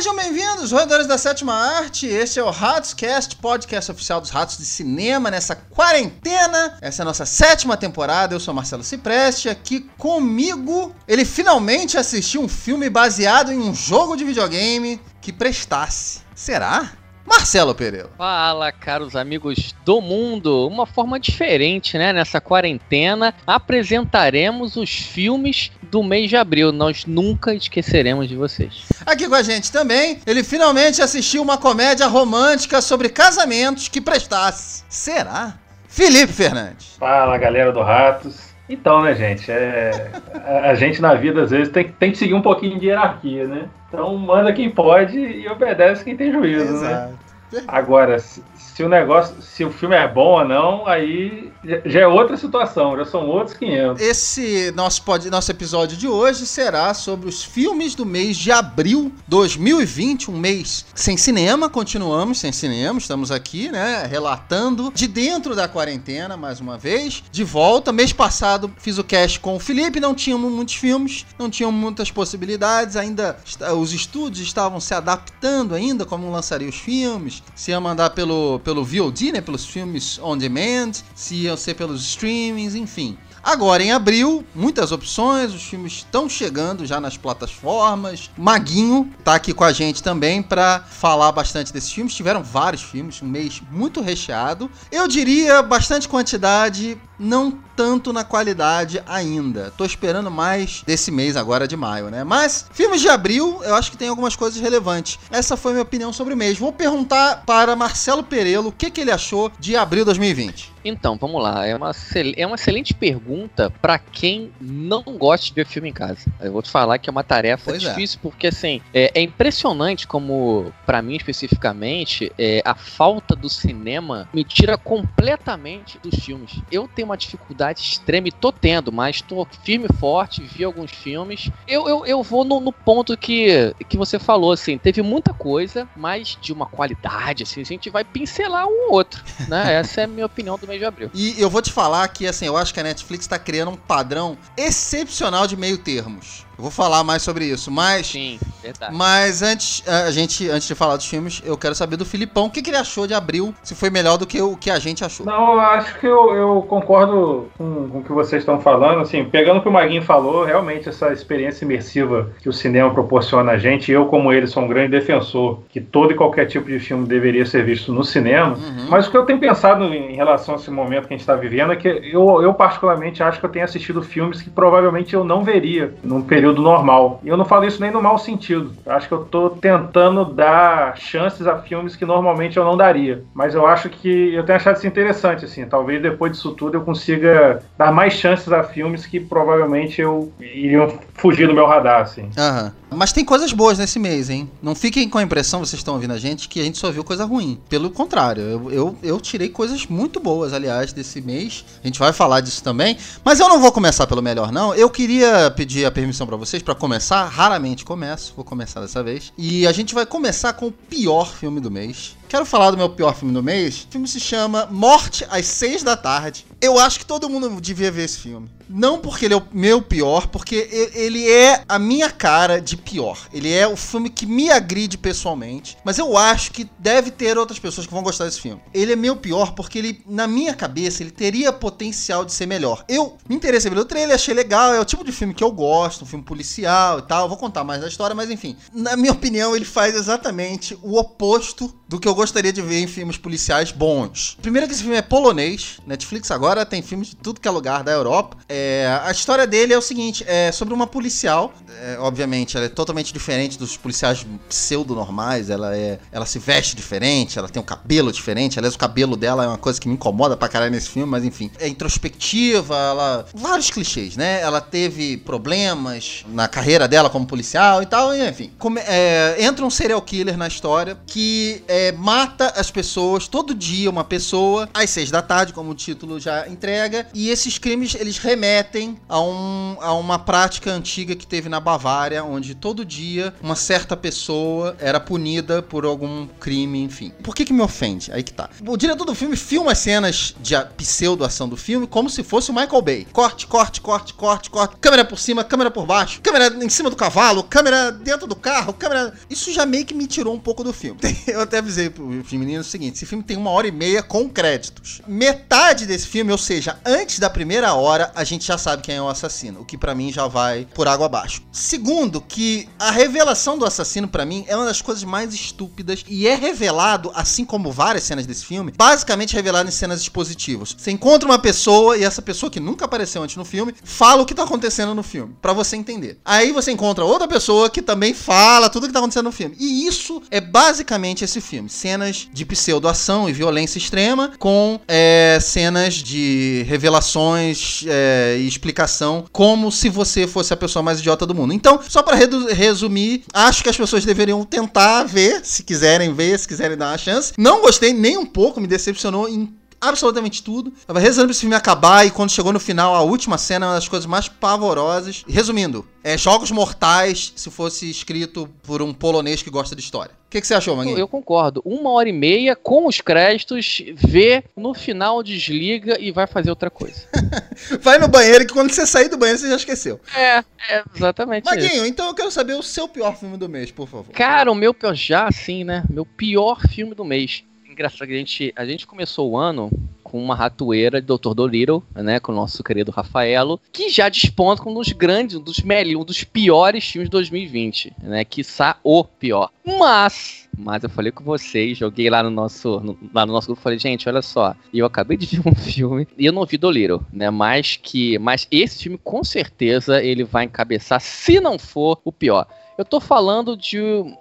Sejam bem-vindos, roedores da sétima arte. Este é o Ratscast, podcast oficial dos ratos de cinema nessa quarentena. Essa é a nossa sétima temporada. Eu sou Marcelo Cipreste. Aqui comigo, ele finalmente assistiu um filme baseado em um jogo de videogame que prestasse. Será? Marcelo Pereira. Fala, caros amigos do mundo. Uma forma diferente, né? Nessa quarentena, apresentaremos os filmes do mês de abril. Nós nunca esqueceremos de vocês. Aqui com a gente também, ele finalmente assistiu uma comédia romântica sobre casamentos que prestasse. Será? Felipe Fernandes. Fala, galera do Ratos. Então, né, gente? É, a, a, gente na vida às vezes tem, tem que seguir um pouquinho de hierarquia, né? Então manda quem pode e obedece quem tem juízo, né? Exato. né? Agora, se o negócio, se o filme é bom ou não, aí já é outra situação, já são outros 500. Esse nosso, pod, nosso episódio de hoje será sobre os filmes do mês de abril 2020, um mês sem cinema, continuamos sem cinema, estamos aqui, né, relatando de dentro da quarentena, mais uma vez, de volta. Mês passado fiz o cast com o Felipe, não tínhamos muitos filmes, não tínhamos muitas possibilidades, ainda os estúdios estavam se adaptando ainda, como lançaria os filmes, se ia mandar pelo, pelo VOD, né, pelos filmes on demand, se iam ser pelos streamings, enfim. Agora, em abril, muitas opções, os filmes estão chegando já nas plataformas. Maguinho tá aqui com a gente também para falar bastante desses filmes. Tiveram vários filmes, um mês muito recheado. Eu diria bastante quantidade, não tanto na qualidade ainda. Tô esperando mais desse mês agora de maio, né? Mas filmes de abril, eu acho que tem algumas coisas relevantes. Essa foi minha opinião sobre o mês. Vou perguntar para Marcelo Perelo o que, que ele achou de abril 2020. Então, vamos lá. É uma, é uma excelente pergunta para quem não gosta de ver filme em casa. Eu vou te falar que é uma tarefa pois é. difícil, é. porque assim, é, é impressionante como, para mim especificamente, é, a falta do cinema me tira completamente dos filmes. Eu tenho uma dificuldade extrema e tô tendo, mas tô firme e forte, vi alguns filmes. Eu, eu, eu vou no, no ponto que, que você falou, assim, teve muita coisa, mas de uma qualidade, assim, a gente vai pincelar um ou outro, né? Essa é a minha opinião do mês de abril. E eu vou te falar que, assim, eu acho que a Netflix tá criando um padrão excepcional de meio termos. Eu vou falar mais sobre isso, mas. Sim, verdade. Mas antes, a gente, antes de falar dos filmes, eu quero saber do Filipão o que, que ele achou de Abril, se foi melhor do que o que a gente achou. Não, eu acho que eu, eu concordo com, com, o que vocês estão falando. Assim, pegando o que o Maguinho falou, realmente essa experiência imersiva que o cinema proporciona a gente, eu, como ele, sou um grande defensor que todo e qualquer tipo de filme deveria ser visto no cinema. Uhum. Mas o que eu tenho pensado em relação a esse momento que a gente está vivendo é que eu, eu, particularmente, acho que eu tenho assistido filmes que provavelmente eu não veria num período período normal. E eu não falo isso nem no mau sentido. Eu acho que eu tô tentando dar chances a filmes que normalmente eu não daria. Mas eu acho que eu tenho achado isso interessante, assim. Talvez depois disso tudo eu consiga dar mais chances a filmes que provavelmente eu iriam fugir do meu radar, assim. Aham. Mas tem coisas boas nesse mês, hein? Não fiquem com a impressão, vocês estão ouvindo a gente, que a gente só viu coisa ruim. Pelo contrário, eu, eu, eu, tirei coisas muito boas, aliás, desse mês. A gente vai falar disso também. Mas eu não vou começar pelo melhor, não. Eu queria pedir a permissão para vocês para começar. Raramente começo, vou começar dessa vez. E a gente vai começar com o pior filme do mês. Quero falar do meu pior filme do mês. O filme se chama Morte às Seis da Tarde. Eu acho que todo mundo devia ver esse filme. Não porque ele é o meu pior, porque ele é a minha cara de pior. Ele é o filme que me agride pessoalmente. Mas eu acho que deve ter outras pessoas que vão gostar desse filme. Ele é meu pior porque ele, na minha cabeça, ele teria potencial de ser melhor. Eu me interessei pelo trailer, achei legal. É o tipo de filme que eu gosto, um filme policial e tal. Eu vou contar mais da história, mas enfim. Na minha opinião, ele faz exatamente o oposto do que eu gostaria de ver em filmes policiais bons. Primeiro que esse filme é polonês. Netflix agora tem filmes de tudo que é lugar da Europa. É, a história dele é o seguinte: é sobre uma policial. É, obviamente, ela é totalmente diferente dos policiais pseudo-normais. Ela, é, ela se veste diferente, ela tem um cabelo diferente. Aliás, o cabelo dela é uma coisa que me incomoda pra caralho nesse filme, mas enfim. É introspectiva, ela. Vários clichês, né? Ela teve problemas na carreira dela como policial e tal, e, enfim. Come, é, entra um serial killer na história que é é, mata as pessoas, todo dia uma pessoa, às seis da tarde, como o título já entrega, e esses crimes eles remetem a, um, a uma prática antiga que teve na Bavária, onde todo dia uma certa pessoa era punida por algum crime, enfim. Por que que me ofende? Aí que tá. O diretor do filme filma as cenas de pseudo-ação do filme como se fosse o Michael Bay. Corte, corte, corte, corte, corte, câmera por cima, câmera por baixo, câmera em cima do cavalo, câmera dentro do carro, câmera... Isso já meio que me tirou um pouco do filme. Eu até avisei pros meninos o seguinte, esse filme tem uma hora e meia com créditos. Metade desse filme, ou seja, antes da primeira hora, a gente já sabe quem é o assassino, o que para mim já vai por água abaixo. Segundo, que a revelação do assassino para mim é uma das coisas mais estúpidas e é revelado, assim como várias cenas desse filme, basicamente revelado em cenas expositivas. Você encontra uma pessoa e essa pessoa que nunca apareceu antes no filme fala o que tá acontecendo no filme, para você entender. Aí você encontra outra pessoa que também fala tudo o que tá acontecendo no filme. E isso é basicamente esse filme, cenas de pseudo-ação e violência extrema com é, cenas de revelações é, e explicação como se você fosse a pessoa mais idiota do mundo. Então, só para resumir, acho que as pessoas deveriam tentar ver, se quiserem ver, se quiserem dar uma chance. Não gostei nem um pouco, me decepcionou em absolutamente tudo. Tava rezando pra esse filme acabar e quando chegou no final, a última cena é uma das coisas mais pavorosas. Resumindo, é Jogos Mortais se fosse escrito por um polonês que gosta de história. O que, que, você achou, Manguinho? Eu concordo. Uma hora e meia com os créditos, vê, no final desliga e vai fazer outra coisa. vai no banheiro que quando você sair do banheiro você já esqueceu. É, é exatamente Maguinho, isso. então eu quero saber o seu pior filme do mês, por favor. Cara, o meu pior, já assim, né? Meu pior filme do mês engraçado que a gente, a gente começou o ano com uma ratoeira de Dr. Dolittle, né, com o nosso querido Rafaelo, que já desponta como um dos grandes, um dos melhores, um dos piores filmes de 2020, né, quiçá o pior. Mas, mas eu falei com vocês, joguei lá no nosso, no, lá no nosso grupo, falei, gente, olha só, eu acabei de ver um filme e eu não vi Dolittle, né, mas que, mas esse filme com certeza ele vai encabeçar, se não for o pior. Eu tô falando de,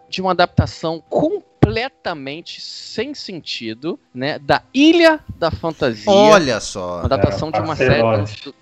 de uma adaptação com completamente sem sentido, né? Da Ilha da Fantasia. Olha só. Uma adaptação é, de uma série,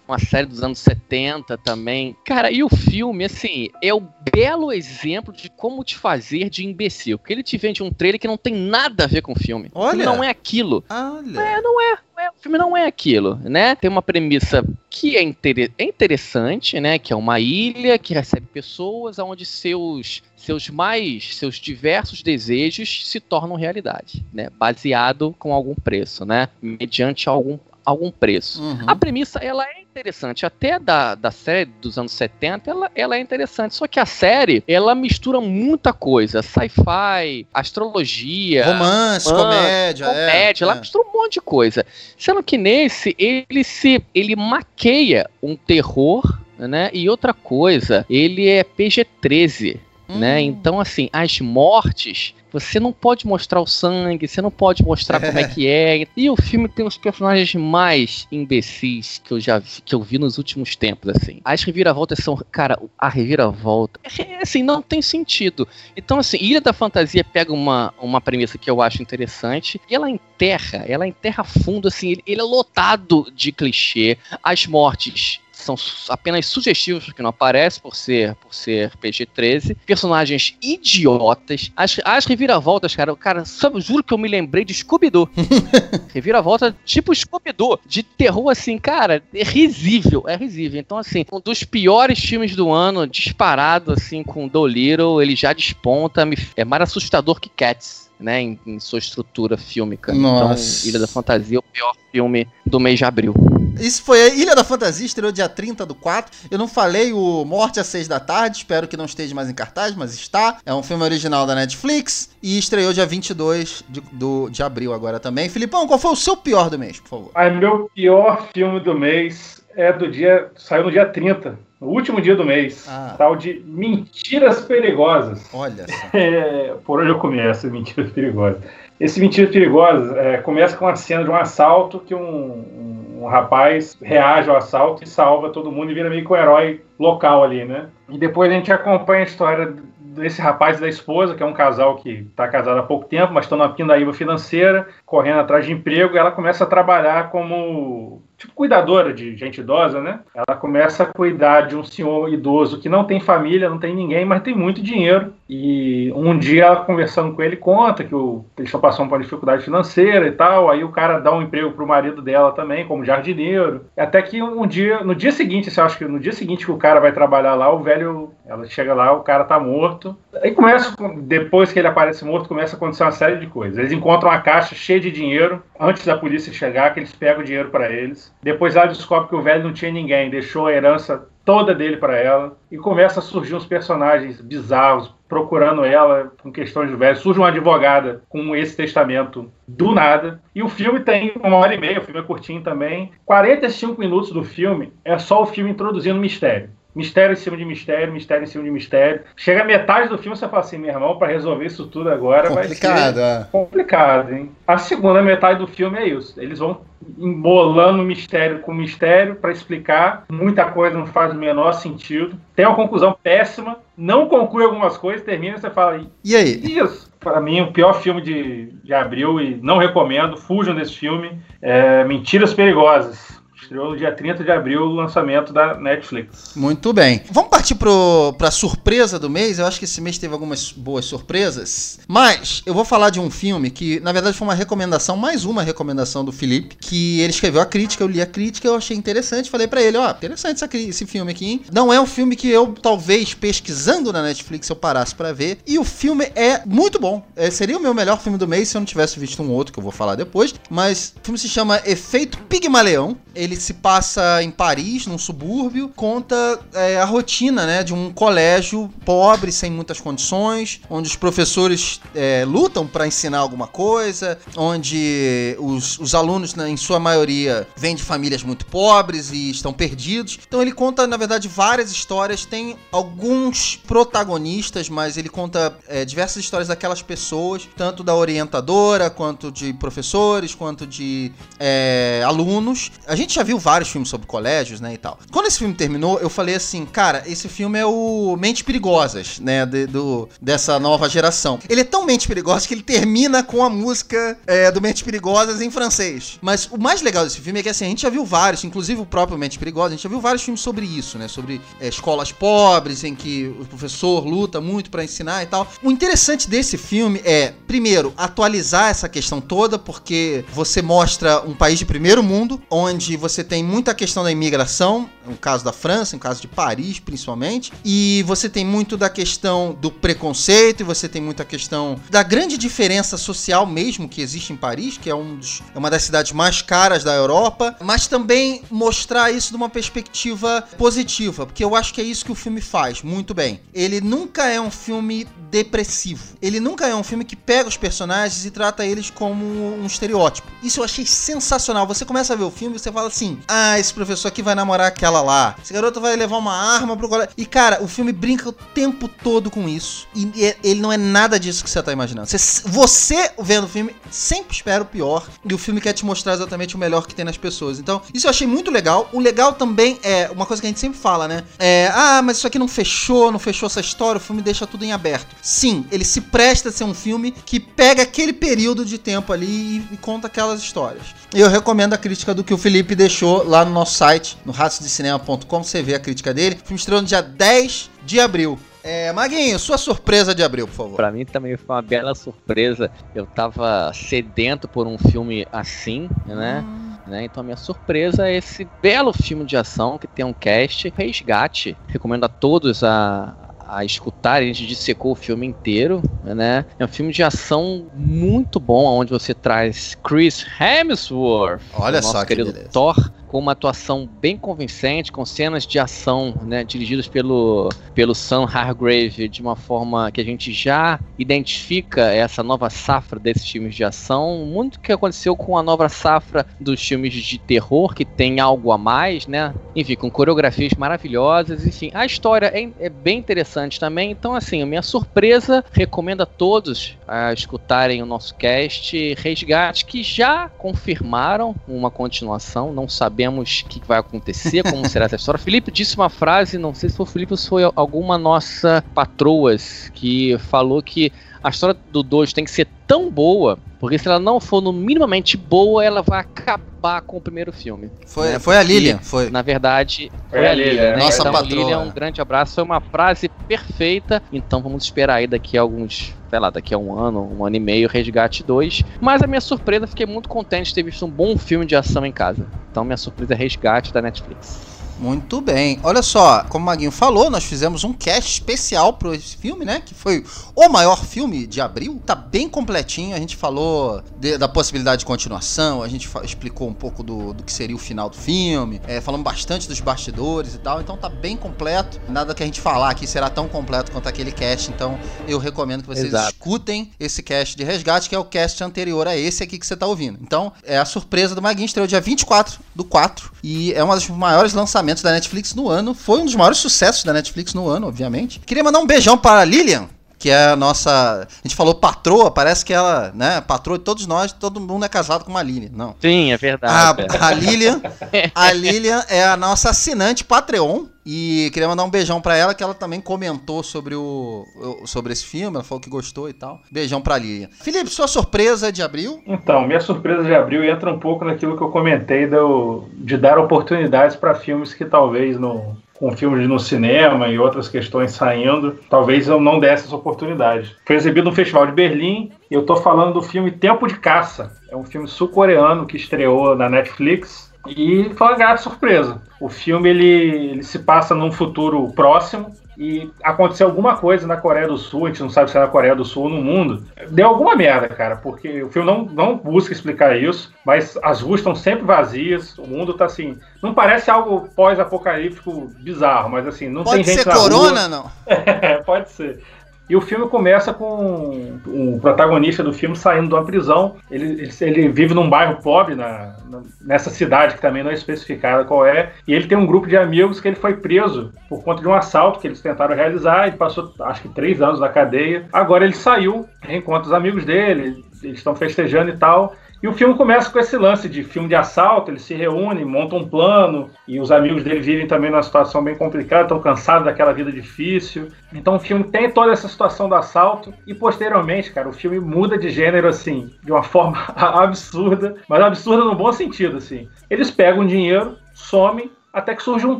uma série dos anos 70 também. Cara, e o filme, assim, é o belo exemplo de como te fazer de imbecil. Porque ele te vende um trailer que não tem nada a ver com o filme. Olha. Não é aquilo. Olha. É, não é. É, o filme não é aquilo, né? Tem uma premissa que é, inter é interessante, né? Que é uma ilha que recebe pessoas onde seus seus mais seus diversos desejos se tornam realidade, né? Baseado com algum preço, né? Mediante algum algum preço. Uhum. A premissa, ela é interessante. Até da, da série dos anos 70, ela, ela é interessante. Só que a série, ela mistura muita coisa. Sci-fi, astrologia... Romance, comédia. Comédia, é, ela é. mistura um monte de coisa. Sendo que nesse, ele se... Ele maqueia um terror, né? E outra coisa, ele é PG-13. Né? Hum. Então, assim, as mortes você não pode mostrar o sangue, você não pode mostrar como é que é. E o filme tem os personagens mais imbecis que eu já vi, que eu vi nos últimos tempos, assim. As reviravoltas são, cara, a reviravolta, é, assim, não tem sentido. Então, assim, Ilha da Fantasia pega uma, uma premissa que eu acho interessante e ela enterra, ela enterra fundo, assim, ele, ele é lotado de clichê. As mortes são apenas sugestivos porque não aparece por ser por ser PG-13, personagens idiotas, as, as reviravoltas, cara, cara, sabe, juro que eu me lembrei de Scooby-Doo. Reviravolta tipo Scooby-Doo, de terror assim, cara, é risível, é risível. Então assim, um dos piores filmes do ano, disparado assim com Dolittle, ele já desponta, é mais assustador que Cats né, em, em, sua estrutura fílmica. Então, Nossa. Então, Ilha da Fantasia é o pior filme do mês de abril. Isso foi a Ilha da Fantasia, estreou dia 30 do 4. Eu não falei o Morte às 6 da tarde, espero que não esteja mais em cartaz, mas está. É um filme original da Netflix e estreou dia 22 de, do, de abril agora também. Filipão, qual foi o seu pior do mês, por favor? Ai, meu pior filme do mês é do dia. saiu no dia 30 no último dia do mês, ah. tal de Mentiras Perigosas. Olha é, por onde eu começo, Mentiras Perigosas? Esse Mentiras Perigosas é, começa com a cena de um assalto que um, um, um, rapaz reage ao assalto e salva todo mundo e vira meio que um herói local ali, né? E depois a gente acompanha a história desse rapaz e da esposa, que é um casal que está casado há pouco tempo, mas estão na pindaíba financeira, correndo atrás de emprego, ela começa a trabalhar como tipo cuidadora de gente idosa, né? Ela começa a cuidar de um senhor idoso que não tem família, não tem ninguém, mas tem muito dinheiro. E um dia ela conversando com ele conta que o, eles estão passando por uma dificuldade financeira e tal. Aí o cara dá um emprego pro marido dela também, como jardineiro. Até que um dia, no dia seguinte, você acha que no dia seguinte que o cara vai trabalhar lá, o velho, ela chega lá, o cara tá morto. Aí começa, depois que ele aparece morto, começa a acontecer uma série de coisas. Eles encontram uma caixa cheia de dinheiro antes da polícia chegar, que eles pegam o dinheiro para eles. Depois ela descobre que o velho não tinha ninguém, deixou a herança toda dele para ela e começa a surgir uns personagens bizarros procurando ela com questões de velho. Surge uma advogada com esse testamento do nada. E o filme tem uma hora e meia, o filme é curtinho também. 45 minutos do filme é só o filme introduzindo mistério mistério em cima de mistério, mistério em cima de mistério. Chega a metade do filme você fala assim, meu irmão, para resolver isso tudo agora complicado, vai ser é. complicado, hein? A segunda metade do filme é isso. Eles vão embolando mistério com mistério para explicar. Muita coisa não faz o menor sentido. Tem uma conclusão péssima, não conclui algumas coisas, termina e você fala. E aí? Isso. Para mim, o pior filme de, de abril e não recomendo. Fujam desse filme. É Mentiras Perigosas. Estreou no dia 30 de abril o lançamento da Netflix. Muito bem. Vamos partir para a surpresa do mês. Eu acho que esse mês teve algumas boas surpresas. Mas eu vou falar de um filme que, na verdade, foi uma recomendação, mais uma recomendação do Felipe, que ele escreveu a crítica, eu li a crítica, eu achei interessante. Falei para ele: ó, oh, interessante essa, esse filme aqui. Hein? Não é um filme que eu, talvez, pesquisando na Netflix, eu parasse para ver. E o filme é muito bom. É, seria o meu melhor filme do mês se eu não tivesse visto um outro, que eu vou falar depois. Mas o filme se chama Efeito Pigmaleão. Ele se passa em Paris, num subúrbio, conta é, a rotina né, de um colégio pobre, sem muitas condições, onde os professores é, lutam para ensinar alguma coisa, onde os, os alunos, né, em sua maioria, vêm de famílias muito pobres e estão perdidos. Então ele conta, na verdade, várias histórias, tem alguns protagonistas, mas ele conta é, diversas histórias daquelas pessoas, tanto da orientadora, quanto de professores, quanto de é, alunos. A gente já viu vários filmes sobre colégios, né, e tal. Quando esse filme terminou, eu falei assim, cara, esse filme é o Mentes Perigosas, né, de, do, dessa nova geração. Ele é tão Mentes Perigosas que ele termina com a música é, do Mentes Perigosas em francês. Mas o mais legal desse filme é que, assim, a gente já viu vários, inclusive o próprio Mentes Perigosas, a gente já viu vários filmes sobre isso, né, sobre é, escolas pobres, em que o professor luta muito para ensinar e tal. O interessante desse filme é, primeiro, atualizar essa questão toda, porque você mostra um país de primeiro mundo, onde você tem muita questão da imigração, no caso da França, no caso de Paris principalmente, e você tem muito da questão do preconceito, e você tem muita questão da grande diferença social mesmo que existe em Paris, que é, um dos, é uma das cidades mais caras da Europa, mas também mostrar isso de uma perspectiva positiva, porque eu acho que é isso que o filme faz muito bem. Ele nunca é um filme depressivo. Ele nunca é um filme que pega os personagens e trata eles como um estereótipo. Isso eu achei sensacional. Você começa a ver o filme e você fala assim: ah, esse professor aqui vai namorar aquela lá. Esse garoto vai levar uma arma pro colégio. E, cara, o filme brinca o tempo todo com isso. E ele não é nada disso que você tá imaginando. Você, você vendo o filme, sempre espera o pior. E o filme quer te mostrar exatamente o melhor que tem nas pessoas. Então, isso eu achei muito legal. O legal também é uma coisa que a gente sempre fala, né? É, ah, mas isso aqui não fechou, não fechou essa história, o filme deixa tudo em aberto. Sim, ele se presta a ser um filme que pega aquele período de tempo ali e, e conta aquelas histórias. Eu recomendo a crítica do que o Felipe deixou lá no nosso site, no ratosdecinema.com, você vê a crítica dele. O filme estreou no dia 10 de abril. É, Maguinho, sua surpresa de abril, por favor. Pra mim também foi uma bela surpresa. Eu tava sedento por um filme assim, né? Hum. Né? Então a minha surpresa é esse belo filme de ação que tem um cast Resgate. Recomendo a todos a, a escutar, a gente dissecou o filme inteiro, né? É um filme de ação muito bom, onde você traz Chris Hemsworth, Olha nosso só querido beleza. Thor, com uma atuação bem convincente, com cenas de ação né, dirigidas pelo, pelo Sam Hargrave de uma forma que a gente já identifica essa nova safra desses filmes de ação. Muito que aconteceu com a nova safra dos filmes de terror, que tem algo a mais, né? Enfim, com coreografias maravilhosas. Enfim, a história é, é bem interessante também. Então, assim, a minha surpresa, recomendo a todos a escutarem o nosso cast Resgate, que já confirmaram uma continuação, não sabia sabemos o que vai acontecer, como será essa história. Felipe disse uma frase, não sei se foi o Felipe ou se foi alguma nossa patroas, que falou que a história do Dojo tem que ser tão boa, porque se ela não for no minimamente boa, ela vai acabar com o primeiro filme. Foi, né? foi a Lilian, foi. Na verdade, foi, foi a Lilian. Lilian né? Nossa então, patroa. Lilian, um grande abraço. Foi uma frase perfeita. Então vamos esperar aí daqui a alguns sei lá, daqui a um ano, um ano e meio, Resgate 2. Mas a minha surpresa, fiquei muito contente de ter visto um bom filme de ação em casa. Então minha surpresa é Resgate da Netflix. Muito bem. Olha só, como o Maguinho falou, nós fizemos um cast especial para esse filme, né? Que foi o maior filme de abril. Tá bem completinho. A gente falou de, da possibilidade de continuação, a gente explicou um pouco do, do que seria o final do filme, é, falamos bastante dos bastidores e tal. Então tá bem completo. Nada que a gente falar aqui será tão completo quanto aquele cast. Então eu recomendo que vocês Exato. escutem esse cast de resgate, que é o cast anterior a esse aqui que você tá ouvindo. Então é a surpresa do Maguinho. Estreou dia 24 do 4 e é uma das maiores lançamentos lançamentos da Netflix no ano. Foi um dos maiores sucessos da Netflix no ano, obviamente. Queria mandar um beijão para Lilian, que é a nossa. A gente falou patroa, parece que ela, né? Patroa de todos nós, todo mundo é casado com uma Lilian. Não. Sim, é verdade. A, a Lilian, a Lilian é a nossa assinante Patreon. E queria mandar um beijão para ela, que ela também comentou sobre, o, sobre esse filme, ela falou que gostou e tal. Beijão pra Lilian. Felipe, sua surpresa de abril? Então, minha surpresa de abril entra um pouco naquilo que eu comentei do, de dar oportunidades para filmes que talvez não, com filmes no cinema e outras questões saindo, talvez eu não desse essa oportunidade. Foi exibido no Festival de Berlim e eu estou falando do filme Tempo de Caça. É um filme sul-coreano que estreou na Netflix e foi uma grande surpresa. O filme ele, ele se passa num futuro próximo e aconteceu alguma coisa na Coreia do Sul, a gente não sabe se é na Coreia do Sul ou no mundo. Deu alguma merda, cara, porque o filme não, não busca explicar isso, mas as ruas estão sempre vazias, o mundo tá assim. Não parece algo pós-apocalíptico bizarro, mas assim, não pode tem gente ser corona, rua. não? É, pode ser. E o filme começa com o protagonista do filme saindo de uma prisão. Ele, ele, ele vive num bairro pobre, na, na, nessa cidade que também não é especificada qual é. E ele tem um grupo de amigos que ele foi preso por conta de um assalto que eles tentaram realizar. Ele passou, acho que, três anos na cadeia. Agora ele saiu, reencontra os amigos dele, eles estão festejando e tal. E o filme começa com esse lance de filme de assalto, eles se reúnem, montam um plano, e os amigos dele vivem também numa situação bem complicada, estão cansados daquela vida difícil. Então o filme tem toda essa situação do assalto, e posteriormente, cara, o filme muda de gênero, assim, de uma forma absurda, mas absurda no bom sentido, assim. Eles pegam dinheiro, somem, até que surge um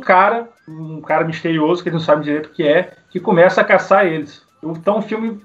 cara, um cara misterioso, que eles não sabem direito o que é, que começa a caçar eles. Então o filme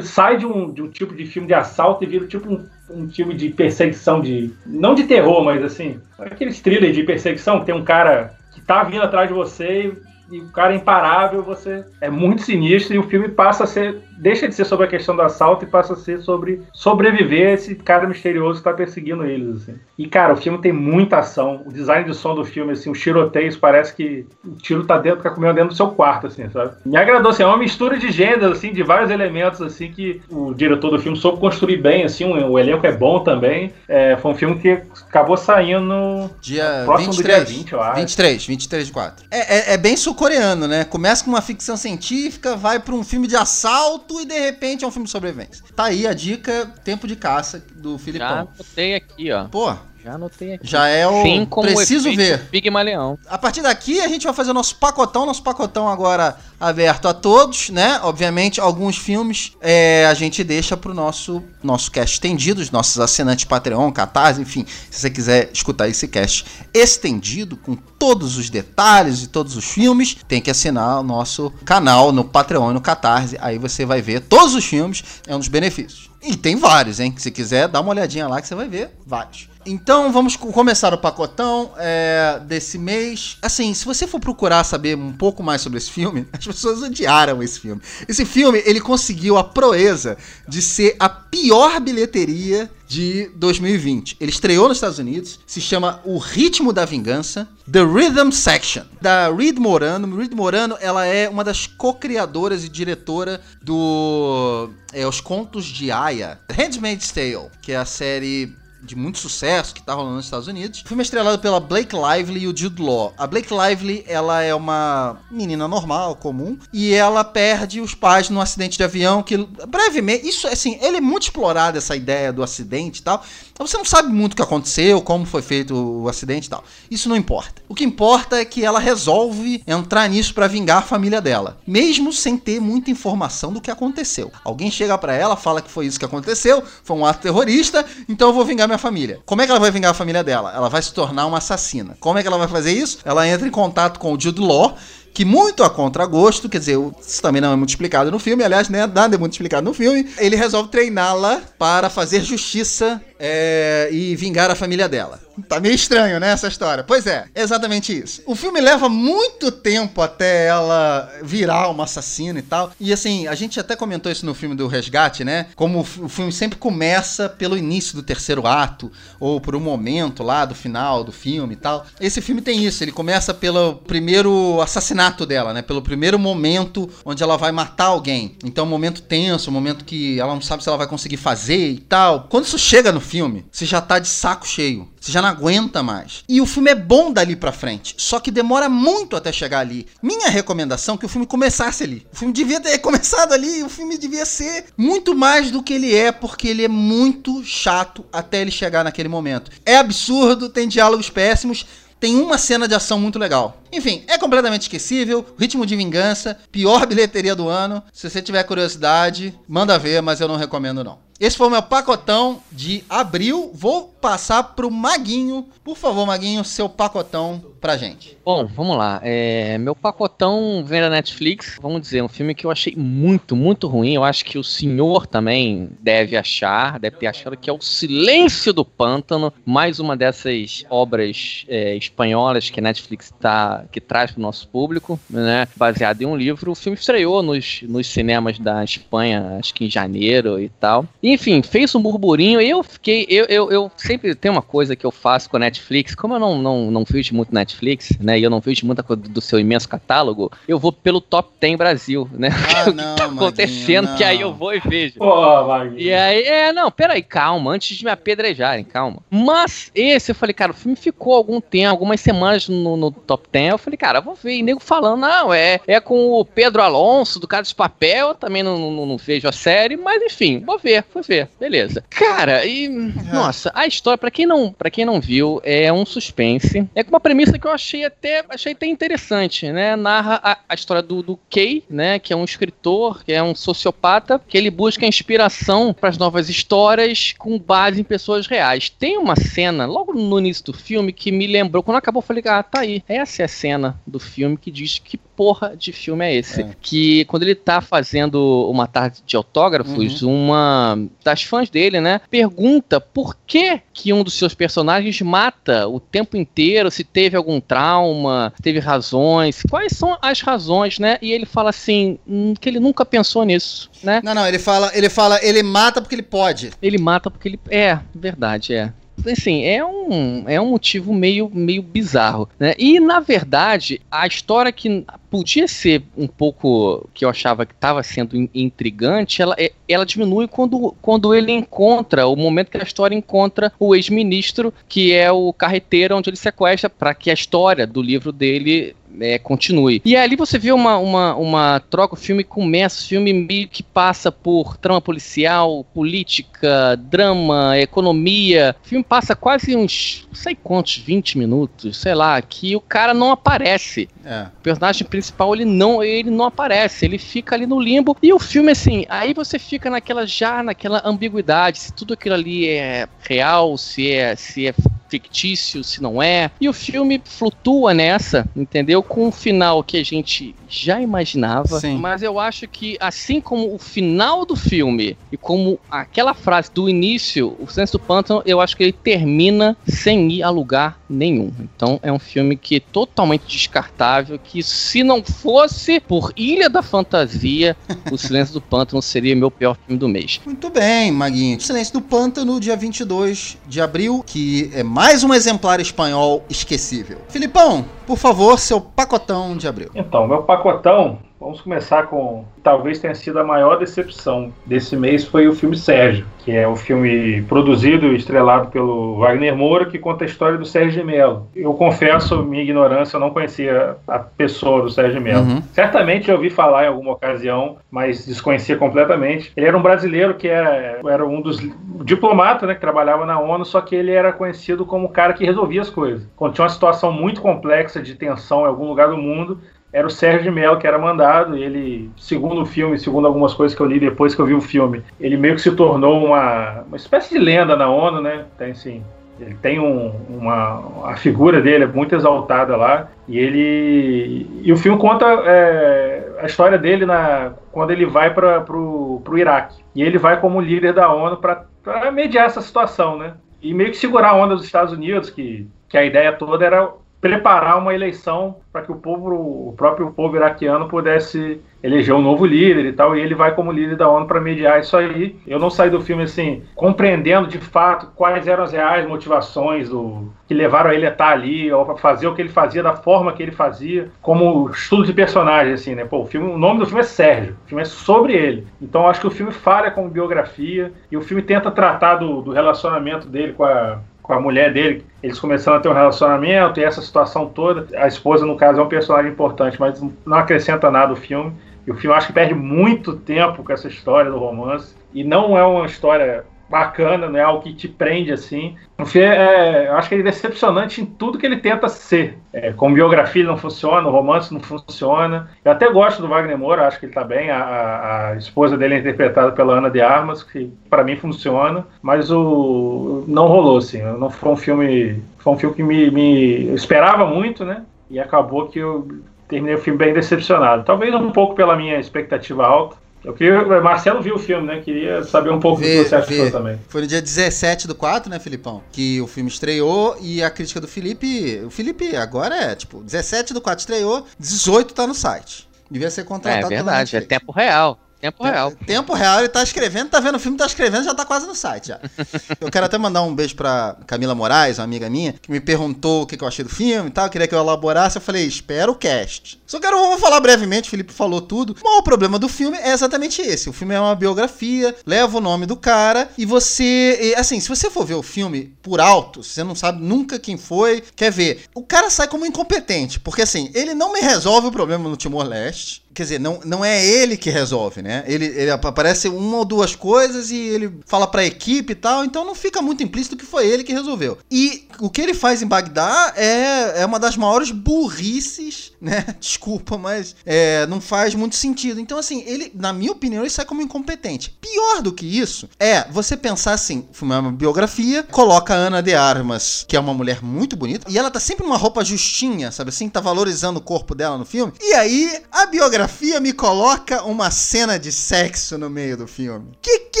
sai de um, de um tipo de filme de assalto e vira tipo um, um filme de perseguição de. Não de terror, mas assim. Aqueles thrillers de perseguição que tem um cara que tá vindo atrás de você e, e o cara é imparável, você. É muito sinistro e o filme passa a ser deixa de ser sobre a questão do assalto e passa a ser sobre sobreviver a esse cara misterioso que tá perseguindo eles, assim. E, cara, o filme tem muita ação. O design de som do filme, assim, os tiroteios, parece que o tiro tá dentro, tá comendo dentro do seu quarto, assim, sabe? Me agradou, assim, é uma mistura de gêneros, assim, de vários elementos, assim, que o diretor do filme soube construir bem, assim, o, o elenco é bom também. É, foi um filme que acabou saindo dia próximo 23, do dia 20, eu acho. 23, 23 de 4. É, é, é bem sul-coreano, né? Começa com uma ficção científica, vai para um filme de assalto, e de repente é um filme de sobrevivência. Tá aí a dica Tempo de Caça do Filipão. Já botei aqui, ó. Pô, já anotei aqui. Já é o. Sim, como preciso ver. Pigmaleão. A partir daqui a gente vai fazer o nosso pacotão, nosso pacotão agora aberto a todos, né? Obviamente, alguns filmes é, a gente deixa pro nosso, nosso cast estendido, os nossos assinantes Patreon, Catarse, enfim. Se você quiser escutar esse cast estendido, com todos os detalhes e todos os filmes, tem que assinar o nosso canal no Patreon e no Catarse. Aí você vai ver todos os filmes, é um dos benefícios. E tem vários, hein? Se quiser, dá uma olhadinha lá que você vai ver vários. Então vamos começar o pacotão é, desse mês. Assim, se você for procurar saber um pouco mais sobre esse filme, as pessoas odiaram esse filme. Esse filme ele conseguiu a proeza de ser a pior bilheteria de 2020. Ele estreou nos Estados Unidos, se chama O Ritmo da Vingança, The Rhythm Section, da Reed Morano. Reed Morano, ela é uma das co-criadoras e diretora do é, Os Contos de Aya, Handmaid's Tale, que é a série de muito sucesso que tá rolando nos Estados Unidos. O filme é estrelado pela Blake Lively e o Jude Law. A Blake Lively, ela é uma menina normal, comum, e ela perde os pais num acidente de avião que brevemente, isso assim, ele é muito explorado essa ideia do acidente e tal. Então você não sabe muito o que aconteceu, como foi feito o acidente e tal. Isso não importa. O que importa é que ela resolve entrar nisso para vingar a família dela, mesmo sem ter muita informação do que aconteceu. Alguém chega para ela, fala que foi isso que aconteceu, foi um ato terrorista, então eu vou vingar minha família. Como é que ela vai vingar a família dela? Ela vai se tornar uma assassina. Como é que ela vai fazer isso? Ela entra em contato com o Jude Law, que muito a contragosto, quer dizer, isso também não é muito explicado no filme, aliás, né, nada é muito explicado no filme, ele resolve treiná-la para fazer justiça é, e vingar a família dela. Tá meio estranho, né, essa história? Pois é, exatamente isso. O filme leva muito tempo até ela virar uma assassina e tal. E assim, a gente até comentou isso no filme do Resgate, né? Como o filme sempre começa pelo início do terceiro ato, ou por um momento lá do final do filme e tal. Esse filme tem isso, ele começa pelo primeiro assassinato dela, né? Pelo primeiro momento onde ela vai matar alguém. Então, um momento tenso, um momento que ela não sabe se ela vai conseguir fazer e tal. Quando isso chega no filme, você já tá de saco cheio. Você já não aguenta mais. E o filme é bom dali pra frente, só que demora muito até chegar ali. Minha recomendação é que o filme começasse ali. O filme devia ter começado ali, o filme devia ser muito mais do que ele é, porque ele é muito chato até ele chegar naquele momento. É absurdo, tem diálogos péssimos, tem uma cena de ação muito legal. Enfim, é completamente esquecível. Ritmo de vingança, pior bilheteria do ano. Se você tiver curiosidade, manda ver, mas eu não recomendo não. Esse foi o meu pacotão de abril. Vou passar pro Maguinho. Por favor, Maguinho, seu pacotão pra gente. Bom, vamos lá. É, meu pacotão vem da Netflix. Vamos dizer, um filme que eu achei muito, muito ruim. Eu acho que o senhor também deve achar, deve ter achado que é o Silêncio do Pântano. Mais uma dessas obras é, espanholas que a Netflix tá, que traz pro nosso público, né? Baseado em um livro. O filme estreou nos, nos cinemas da Espanha, acho que em janeiro e tal. Enfim, fez um burburinho e eu fiquei. Eu, eu, eu sempre tenho uma coisa que eu faço com a Netflix, como eu não, não, não vejo muito Netflix, né? E eu não vejo muita coisa do seu imenso catálogo, eu vou pelo top 10 Brasil, né? Ah, não, tá acontecendo, Maguinho, que aí eu vou e vejo. Pô, Maguinho. E aí, é, não, peraí, calma, antes de me apedrejarem, calma. Mas esse, eu falei, cara, o filme ficou algum tempo, algumas semanas no, no top 10, eu falei, cara, vou ver. E nego falando, não, é, é com o Pedro Alonso, do Casa de Papel, eu também não, não, não vejo a série, mas enfim, vou ver, vou ver, beleza. Cara, e, nossa, a história, pra quem, não, pra quem não viu, é um suspense. É com uma premissa que eu achei até, achei até interessante, né? Narra a, a história do, do Kay, né? Que é um escritor, que é um sociopata, que ele busca inspiração para as novas histórias com base em pessoas reais. Tem uma cena, logo no início do filme, que me lembrou, quando acabou, eu falei, ah, tá aí. Essa é a cena do filme que diz que porra de filme é esse. É. Que quando ele tá fazendo uma tarde de autógrafos, uma das fãs dele, né, pergunta por que que um dos seus personagens mata o tempo inteiro, se teve algum trauma, se teve razões, quais são as razões, né? E ele fala assim, hum, que ele nunca pensou nisso, né? Não, não, ele fala, ele fala, ele mata porque ele pode. Ele mata porque ele. É, verdade, é. Assim, é um, é um motivo meio, meio bizarro, né? E, na verdade, a história que podia ser um pouco que eu achava que estava sendo in- intrigante, ela, é- ela diminui quando, quando ele encontra, o momento que a história encontra o ex-ministro, que é o carreteiro onde ele sequestra, para que a história do livro dele é, continue. E ali você vê uma, uma, uma troca, o filme começa, o filme meio que passa por trama policial, política, drama, economia. O filme passa quase uns, não sei quantos, 20 minutos, sei lá, que o cara não aparece. É. O personagem principal, ele não, ele não aparece, ele fica ali no limbo. E o filme, assim, aí você fica naquela, já naquela ambiguidade, se tudo aquilo ali é real, se é, se é fictício, se não é. E o filme flutua nessa, entendeu? Com um final que a gente já imaginava. Sim. Mas eu acho que, assim como o final do filme e como aquela frase do início, o Silêncio do Pântano, eu acho que ele termina sem ir a lugar nenhum. Então é um filme que é totalmente descartável, que se não fosse por Ilha da Fantasia, o Silêncio do Pântano seria meu pior filme do mês. Muito bem, Maguinho. Silêncio do Pântano, dia 22 de abril, que é mais um exemplar espanhol esquecível. Filipão, por favor, seu pacotão de abril. Então, meu pacotão Vamos começar com talvez tenha sido a maior decepção desse mês foi o filme Sérgio, que é um filme produzido e estrelado pelo Wagner Moura, que conta a história do Sérgio de Mello. Eu confesso minha ignorância, eu não conhecia a pessoa do Sérgio de Mello. Uhum. Certamente eu ouvi falar em alguma ocasião, mas desconhecia completamente. Ele era um brasileiro que era, era um dos diplomatas, né, que trabalhava na ONU, só que ele era conhecido como o cara que resolvia as coisas. Quando tinha uma situação muito complexa de tensão em algum lugar do mundo, era o Sérgio Mello que era mandado, e ele, segundo o filme, segundo algumas coisas que eu li depois que eu vi o filme, ele meio que se tornou uma, uma espécie de lenda na ONU, né? Tem assim, ele tem um, uma a figura dele é muito exaltada lá e ele e o filme conta é, a história dele na quando ele vai para pro Iraque e ele vai como líder da ONU para mediar essa situação, né? E meio que segurar a onda dos Estados Unidos que que a ideia toda era preparar uma eleição para que o povo, o próprio povo iraquiano pudesse eleger um novo líder e tal, e ele vai como líder da ONU para mediar isso aí. Eu não saí do filme assim compreendendo de fato quais eram as reais motivações do que levaram ele a estar ali ou para fazer o que ele fazia da forma que ele fazia, como estudo de personagem assim, né? Pô, o filme, o nome do filme é Sérgio, o filme é sobre ele. Então acho que o filme falha como biografia e o filme tenta tratar do, do relacionamento dele com a com a mulher dele, eles começaram a ter um relacionamento e essa situação toda. A esposa, no caso, é um personagem importante, mas não acrescenta nada o filme. E o filme acho que perde muito tempo com essa história do romance. E não é uma história bacana, não é algo que te prende assim. O filme é, é acho que ele é decepcionante em tudo que ele tenta ser. É, com biografia não funciona, o romance não funciona. Eu até gosto do Wagner Moura, acho que ele está bem. A, a, a, esposa dele é interpretada pela Ana de Armas, que para mim funciona, mas o não rolou assim. Não foi um filme, foi um filme que me, me esperava muito, né? E acabou que eu terminei o filme bem decepcionado. Talvez um pouco pela minha expectativa alta eu queria. Marcelo viu o filme, né? Queria saber um pouco vê, do que você achou também. Foi no dia 17 do 4, né, Filipão? Que o filme estreou e a crítica do Felipe. O Felipe agora é, tipo, 17 do 4 estreou, 18 tá no site. Devia ser contratado. É verdade, é tempo real. Tempo real. Tempo real, ele tá escrevendo, tá vendo o filme, tá escrevendo, já tá quase no site já. eu quero até mandar um beijo pra Camila Moraes, uma amiga minha, que me perguntou o que, que eu achei do filme e tal, queria que eu elaborasse, eu falei, espera o cast. Só quero vou falar brevemente, o Felipe falou tudo. Bom, o problema do filme é exatamente esse. O filme é uma biografia, leva o nome do cara, e você, assim, se você for ver o filme por alto, você não sabe nunca quem foi, quer ver, o cara sai como incompetente, porque assim, ele não me resolve o problema no Timor-Leste, Quer dizer, não, não é ele que resolve, né? Ele, ele aparece uma ou duas coisas e ele fala pra equipe e tal, então não fica muito implícito que foi ele que resolveu. E o que ele faz em Bagdá é, é uma das maiores burrices, né? Desculpa, mas é, não faz muito sentido. Então, assim, ele, na minha opinião, ele sai como incompetente. Pior do que isso é você pensar assim: uma biografia, coloca a Ana de Armas, que é uma mulher muito bonita, e ela tá sempre numa roupa justinha, sabe assim? Tá valorizando o corpo dela no filme. E aí, a biografia fotografia me coloca uma cena de sexo no meio do filme. Que que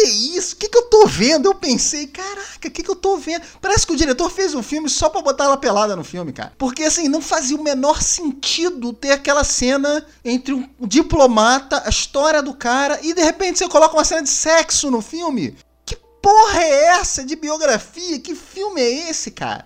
é isso? Que que eu tô vendo? Eu pensei, caraca, que que eu tô vendo? Parece que o diretor fez um filme só pra botar ela pelada no filme, cara. Porque assim, não fazia o menor sentido ter aquela cena entre um diplomata, a história do cara, e de repente você coloca uma cena de sexo no filme. Que porra é essa de biografia? Que filme é esse, cara?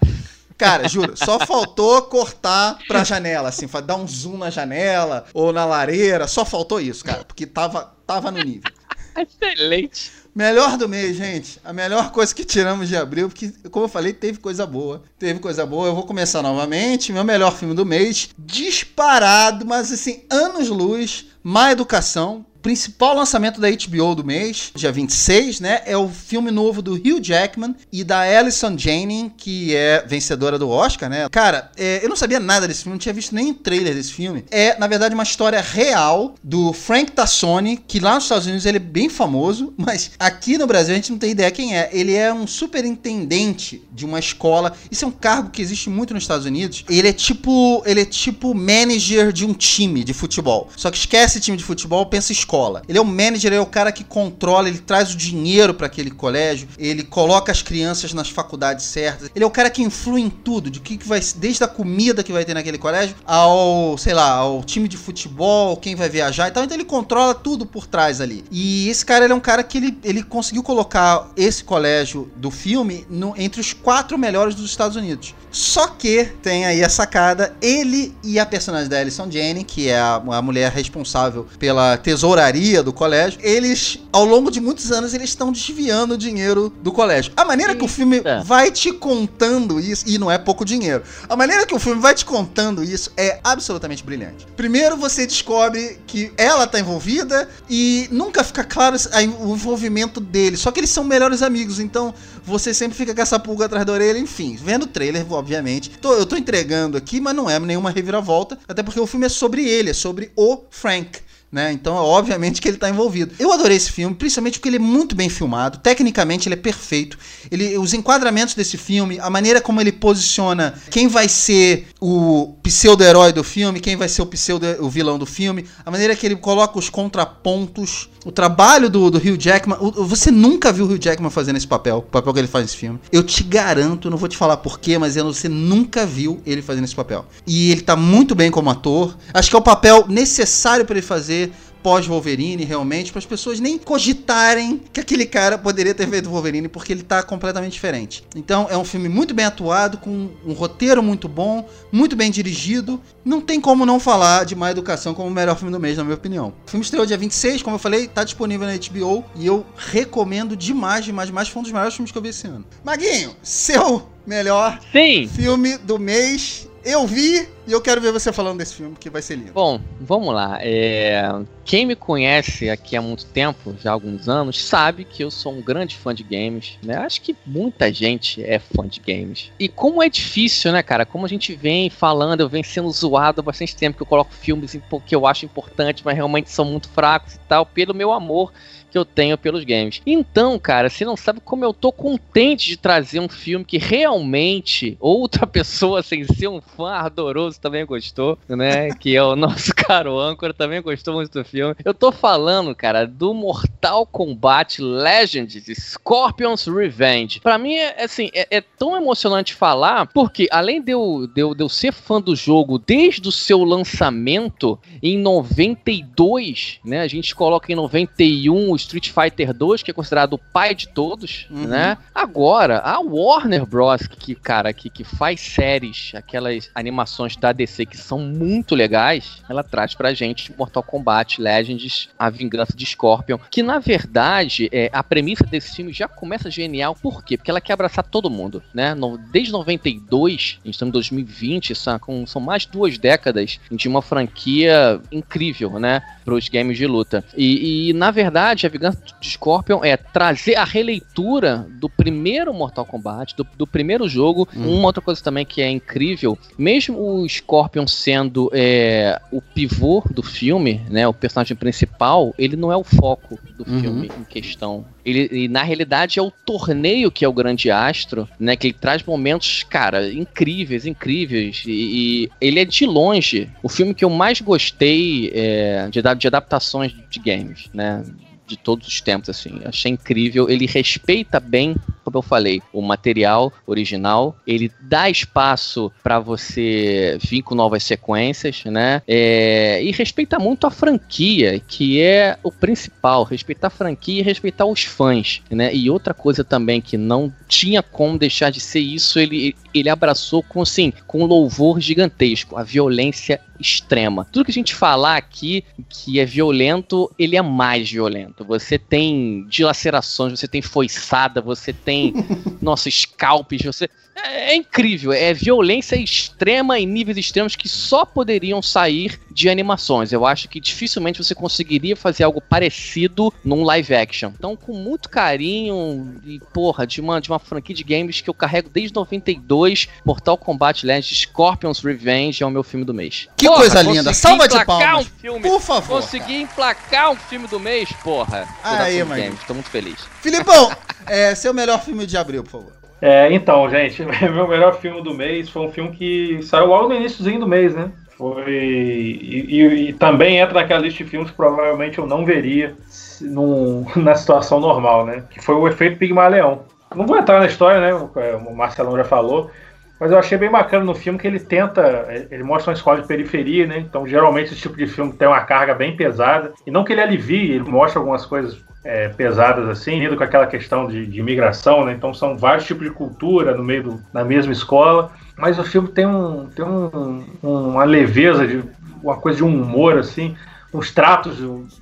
Cara, juro, só faltou cortar pra janela, assim, dar um zoom na janela ou na lareira. Só faltou isso, cara, porque tava, tava no nível. Excelente. Melhor do mês, gente. A melhor coisa que tiramos de abril, porque, como eu falei, teve coisa boa. Teve coisa boa. Eu vou começar novamente. Meu melhor filme do mês. Disparado, mas assim, anos luz. Má educação principal lançamento da HBO do mês, dia 26, né? É o filme novo do Hugh Jackman e da Alison Janney, que é vencedora do Oscar, né? Cara, é, eu não sabia nada desse filme, não tinha visto nem trailer desse filme. É, na verdade, uma história real do Frank Tassoni, que lá nos Estados Unidos ele é bem famoso, mas aqui no Brasil a gente não tem ideia quem é. Ele é um superintendente de uma escola. Isso é um cargo que existe muito nos Estados Unidos. Ele é tipo, ele é tipo manager de um time de futebol. Só que esquece time de futebol, pensa escola escola. Ele é o manager, ele é o cara que controla, ele traz o dinheiro para aquele colégio, ele coloca as crianças nas faculdades certas. Ele é o cara que influi em tudo, de que, que vai desde a comida que vai ter naquele colégio ao, sei lá, ao time de futebol, quem vai viajar e tal. Então ele controla tudo por trás ali. E esse cara ele é um cara que ele, ele conseguiu colocar esse colégio do filme no, entre os quatro melhores dos Estados Unidos. Só que tem aí a sacada, ele e a personagem da Alison Jane, que é a, a mulher responsável pela tesouraria do colégio, eles, ao longo de muitos anos, eles estão desviando o dinheiro do colégio. A maneira que o filme é. vai te contando isso, e não é pouco dinheiro, a maneira que o filme vai te contando isso é absolutamente brilhante. Primeiro você descobre que ela tá envolvida e nunca fica claro o envolvimento dele, só que eles são melhores amigos, então você sempre fica com essa pulga atrás da orelha, enfim, vendo o trailer, obviamente. Tô, eu tô entregando aqui, mas não é nenhuma reviravolta, até porque o filme é sobre ele, é sobre o Frank. Né? Então, é obviamente que ele está envolvido. Eu adorei esse filme, principalmente porque ele é muito bem filmado. Tecnicamente, ele é perfeito. Ele, os enquadramentos desse filme, a maneira como ele posiciona quem vai ser o pseudo-herói do filme, quem vai ser o pseudo o vilão do filme, a maneira que ele coloca os contrapontos, o trabalho do, do Hugh Jackman. O, você nunca viu o Hugh Jackman fazendo esse papel, o papel que ele faz nesse filme. Eu te garanto, não vou te falar porquê, mas você nunca viu ele fazendo esse papel. E ele tá muito bem como ator. Acho que é o papel necessário para ele fazer pós-Wolverine, realmente, para as pessoas nem cogitarem que aquele cara poderia ter feito Wolverine, porque ele tá completamente diferente. Então, é um filme muito bem atuado, com um roteiro muito bom, muito bem dirigido. Não tem como não falar de Má Educação como o melhor filme do mês, na minha opinião. O filme estreou dia 26, como eu falei, tá disponível na HBO e eu recomendo demais, demais, demais. Foi um dos melhores filmes que eu vi esse ano. Maguinho, seu melhor Sim. filme do mês eu vi e eu quero ver você falando desse filme, que vai ser lindo. Bom, vamos lá. É... Quem me conhece aqui há muito tempo, já há alguns anos, sabe que eu sou um grande fã de games. Né? Acho que muita gente é fã de games. E como é difícil, né, cara? Como a gente vem falando, eu venho sendo zoado há bastante tempo que eu coloco filmes que eu acho importantes, mas realmente são muito fracos e tal, pelo meu amor que eu tenho pelos games. Então, cara, você não sabe como eu tô contente de trazer um filme que realmente outra pessoa, sem ser um fã ardoroso, também gostou, né? que é o nosso caro âncora, também gostou muito do filme. Eu tô falando, cara, do Mortal Kombat Legends Scorpion's Revenge. Pra mim, é, assim, é, é tão emocionante falar, porque além de eu, de, eu, de eu ser fã do jogo desde o seu lançamento em 92, né? A gente coloca em 91 o Street Fighter 2, que é considerado o pai de todos, uhum. né? Agora, a Warner Bros, que, cara, que, que faz séries, aquelas animações da DC que são muito legais, ela traz pra gente Mortal Kombat Legends, A Vingança de Scorpion, que na verdade, é, a premissa desse filme já começa genial, por quê? Porque ela quer abraçar todo mundo, né? No, desde 92, a gente está em 2020, são, são mais duas décadas de uma franquia incrível, né? Para os games de luta. E, e, na verdade, a Vingança de Scorpion é trazer a releitura do primeiro Mortal Kombat, do, do primeiro jogo. Hum. Uma outra coisa também que é incrível, mesmo o Scorpion sendo é, o pivô do filme, né, o personagem principal, ele não é o foco do uhum. filme em questão. Ele, na realidade, é o torneio que é o grande astro, né? Que ele traz momentos, cara, incríveis, incríveis. E, e ele é de longe o filme que eu mais gostei é, de, de adaptações de games, né? De todos os tempos, assim. Achei incrível. Ele respeita bem, como eu falei, o material original. Ele dá espaço para você vir com novas sequências, né? É, e respeita muito a franquia, que é o principal. Respeitar a franquia e respeitar os fãs, né? E outra coisa também que não tinha como deixar de ser isso, ele, ele abraçou com, assim, com louvor gigantesco. A violência extrema. Tudo que a gente falar aqui que é violento, ele é mais violento. Você tem dilacerações, você tem foiçada, você tem, nossa, scalpes, você é, é, incrível, é violência extrema em níveis extremos que só poderiam sair de animações. Eu acho que dificilmente você conseguiria fazer algo parecido num live action. Então, com muito carinho e porra, de uma, de uma franquia de games que eu carrego desde 92, Mortal Kombat Legends Scorpion's Revenge é o meu filme do mês. Que porra, coisa linda, salva de palmas. Um filme, Por favor. Consegui emplacar um filme do mês, porra. Aí, mano. Tô muito feliz. Filipão, é seu melhor filme de abril, por favor. É, então, gente, meu melhor filme do mês foi um filme que saiu logo no iníciozinho do mês, né? Foi. E, e, e, também entra naquela lista de filmes que provavelmente eu não veria num, na situação normal, né? Que foi o efeito Pigmaleão. Não vou entrar na história, né? O Marcelão já falou. Mas eu achei bem bacana no filme que ele tenta. Ele mostra uma escola de periferia, né? Então, geralmente, esse tipo de filme tem uma carga bem pesada. E não que ele alivie, ele mostra algumas coisas é, pesadas assim, lido com aquela questão de, de imigração, né? Então são vários tipos de cultura no meio do, na mesma escola. Mas o filme tem, um, tem um, uma leveza, de, uma coisa de um humor assim uns tratos.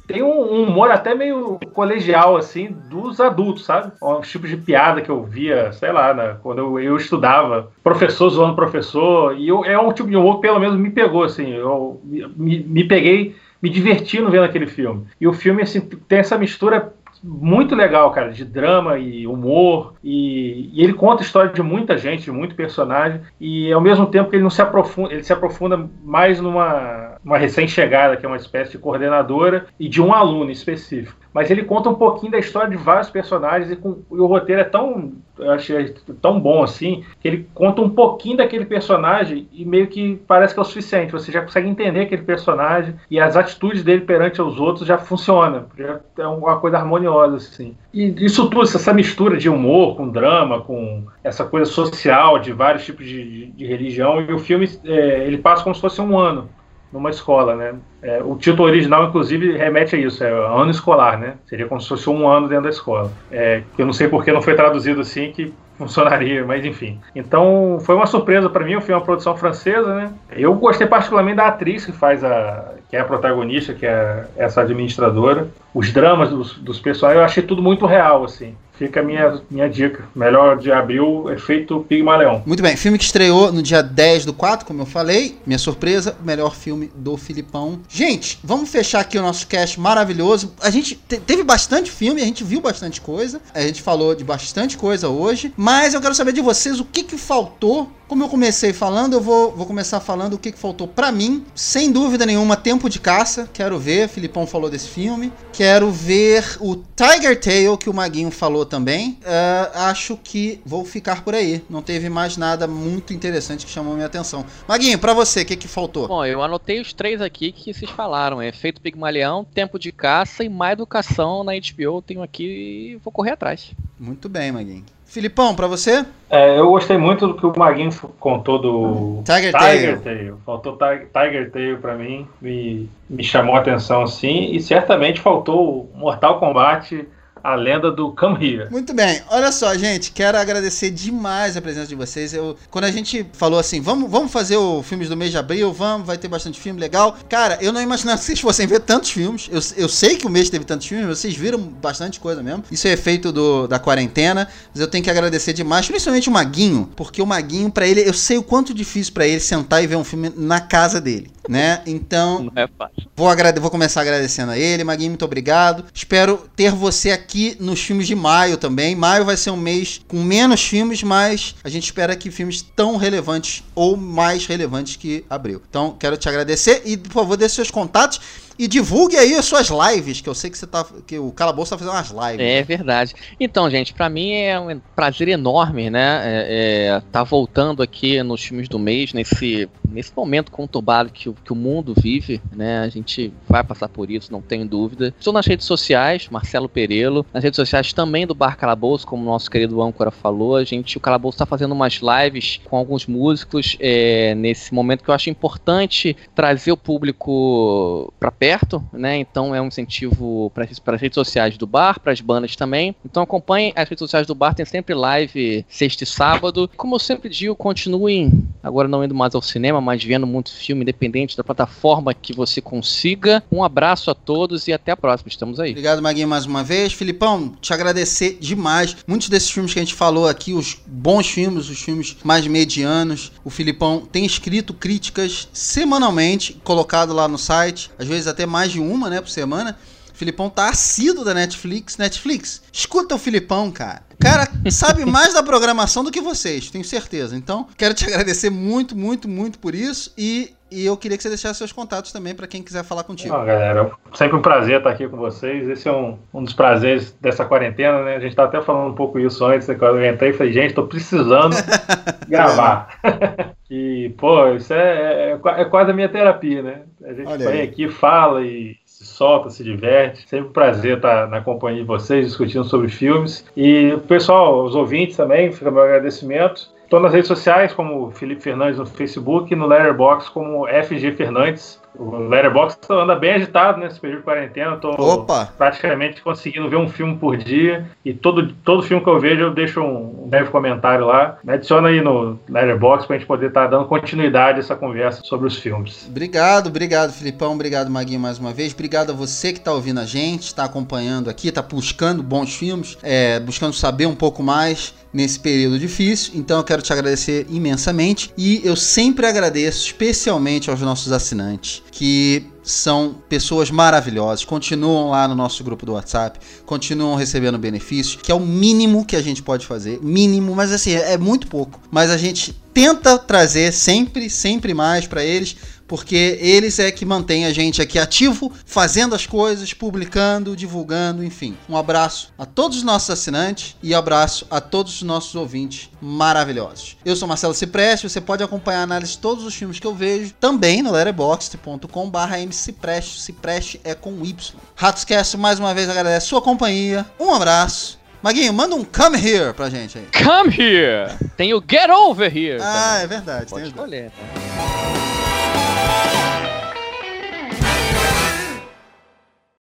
Tem um, humor até meio colegial, assim, dos adultos, sabe? Uns tipos de piada que eu via, sei lá, né, quando eu, eu estudava. Professor zoando professor. E eu, é um tipo de humor que pelo menos me pegou, assim. Eu me, me peguei me divertindo vendo aquele filme. E o filme, assim, tem essa mistura muito legal, cara, de drama e humor. E, e, ele conta a história de muita gente, de muito personagem. E ao mesmo tempo que ele não se aprofunda, ele se aprofunda mais numa uma recém-chegada, que é uma espécie de coordenadora, e de um aluno específico mas ele conta um pouquinho da história de vários personagens e, com, e o roteiro é tão, eu achei tão bom assim, que ele conta um pouquinho daquele personagem e meio que parece que é o suficiente. Você já consegue entender aquele personagem e as atitudes dele perante os outros já funcionam, já é uma coisa harmoniosa assim. E isso tudo, essa mistura de humor com drama, com essa coisa social de vários tipos de, de, de religião e o filme é, ele passa como se fosse um ano numa escola, né? É, o título original, inclusive, remete a isso, é ano escolar, né? Seria como se fosse um ano dentro da escola. É, eu não sei por que não foi traduzido assim, que funcionaria, mas enfim. Então, foi uma surpresa para mim, o filme é uma produção francesa, né? Eu gostei particularmente da atriz que faz a... que é a protagonista, que é essa administradora. Os dramas dos, dos personagens, eu achei tudo muito real, assim. Fica a minha, minha dica. Melhor de abril, efeito Pigmaleão. Muito bem, filme que estreou no dia 10 do 4, como eu falei. Minha surpresa, melhor filme do Filipão. Gente, vamos fechar aqui o nosso cast maravilhoso. A gente te teve bastante filme, a gente viu bastante coisa. A gente falou de bastante coisa hoje. Mas eu quero saber de vocês o que, que faltou como eu comecei falando, eu vou, vou começar falando o que, que faltou para mim. Sem dúvida nenhuma, Tempo de Caça. Quero ver, Filipão falou desse filme. Quero ver o Tiger Tail, que o Maguinho falou também. Uh, acho que vou ficar por aí. Não teve mais nada muito interessante que chamou minha atenção. Maguinho, para você, o que, que faltou? Bom, eu anotei os três aqui que vocês falaram. É Feito Pigmalião, Tempo de Caça e Má Educação na HBO. Eu tenho aqui e vou correr atrás. Muito bem, Maguinho. Filipão, para você? É, eu gostei muito do que o Maguinho contou do Tiger, Tiger Tail. Tail. Faltou Tiger Tail para mim, me, me chamou a atenção assim, e certamente faltou Mortal Kombat a lenda do Come Here. Muito bem. Olha só, gente, quero agradecer demais a presença de vocês. Eu, quando a gente falou assim, vamos, vamos fazer o filmes do mês de abril, vamos, vai ter bastante filme legal. Cara, eu não imaginava que vocês fossem ver tantos filmes. Eu, eu sei que o mês teve tantos filmes, vocês viram bastante coisa mesmo. Isso é efeito do, da quarentena, mas eu tenho que agradecer demais, principalmente o Maguinho, porque o Maguinho, para ele, eu sei o quanto difícil para ele sentar e ver um filme na casa dele né? Então, Não é fácil. Vou, vou começar agradecendo a ele. Maguinho, muito obrigado. Espero ter você aqui nos filmes de maio também. Maio vai ser um mês com menos filmes, mas a gente espera que filmes tão relevantes ou mais relevantes que abril. Então, quero te agradecer e, por favor, dê seus contatos. E divulgue aí as suas lives, que eu sei que você tá. que o Calabouço tá fazendo umas lives. É verdade. Então, gente, para mim é um prazer enorme, né? É, é, tá voltando aqui nos filmes do mês, nesse, nesse momento conturbado que, que o mundo vive, né? A gente vai passar por isso, não tenho dúvida. Estou nas redes sociais, Marcelo Perelo, nas redes sociais também do Bar Calabouço, como o nosso querido âncora falou. A gente, o Calabouço tá fazendo umas lives com alguns músicos é, nesse momento que eu acho importante trazer o público para perto perto, né? Então é um incentivo para as redes sociais do bar, para as bandas também. Então acompanhem as redes sociais do bar, tem sempre live sexta e sábado. Como eu sempre digo, continuem agora não indo mais ao cinema, mas vendo muito filme independente da plataforma que você consiga. Um abraço a todos e até a próxima. Estamos aí. Obrigado, Maguinho, mais uma vez. Filipão, te agradecer demais. Muitos desses filmes que a gente falou aqui, os bons filmes, os filmes mais medianos, o Filipão tem escrito críticas semanalmente, colocado lá no site, às vezes até até mais de uma, né, por semana. Filipão tá assíduo da Netflix. Netflix, escuta o Filipão, cara. O cara sabe mais da programação do que vocês, tenho certeza. Então, quero te agradecer muito, muito, muito por isso. E, e eu queria que você deixasse seus contatos também para quem quiser falar contigo. Não, galera, sempre um prazer estar aqui com vocês. Esse é um, um dos prazeres dessa quarentena, né? A gente tá até falando um pouco isso antes, né? Quando eu entrei e falei, gente, tô precisando gravar. E, pô, isso é, é, é quase a minha terapia, né? A gente Olha vem aí. aqui, fala e solta, se diverte. Sempre um prazer estar na companhia de vocês, discutindo sobre filmes. E, pessoal, os ouvintes também, fica meu agradecimento. Estou nas redes sociais como Felipe Fernandes no Facebook e no Letterboxd como FG Fernandes. O Letterboxd anda bem agitado nesse período de quarentena. Estou praticamente conseguindo ver um filme por dia. E todo, todo filme que eu vejo eu deixo um, breve comentário lá. Me adiciona aí no Letterboxd para a gente poder estar tá dando continuidade a essa conversa sobre os filmes. Obrigado, obrigado, Filipão. Obrigado, Maguinho, mais uma vez. Obrigado a você que está ouvindo a gente, está acompanhando aqui, está buscando bons filmes, é, buscando saber um pouco mais nesse período difícil. Então eu quero te agradecer imensamente. E eu sempre agradeço especialmente aos nossos assinantes que são pessoas maravilhosas, continuam lá no nosso grupo do WhatsApp, continuam recebendo benefícios, que é o mínimo que a gente pode fazer, mínimo, mas assim, é, muito pouco. Mas a gente tenta trazer sempre, sempre mais para eles, porque eles é que mantêm a gente aqui ativo, fazendo as coisas, publicando, divulgando, enfim. Um abraço a todos os nossos assinantes e abraço a todos os nossos ouvintes maravilhosos. Eu sou Marcelo Cipreste, você pode acompanhar a análise de todos os filmes que eu vejo também no letterboxd.com.br mcipreste, Cipreste é com Y. Ratoscast mais uma vez agradece sua companhia, um abraço Maguinho, manda um come here pra gente aí. Come here! Tem o get over here. Ah, também. é verdade. Pode escolher. Tá? 何?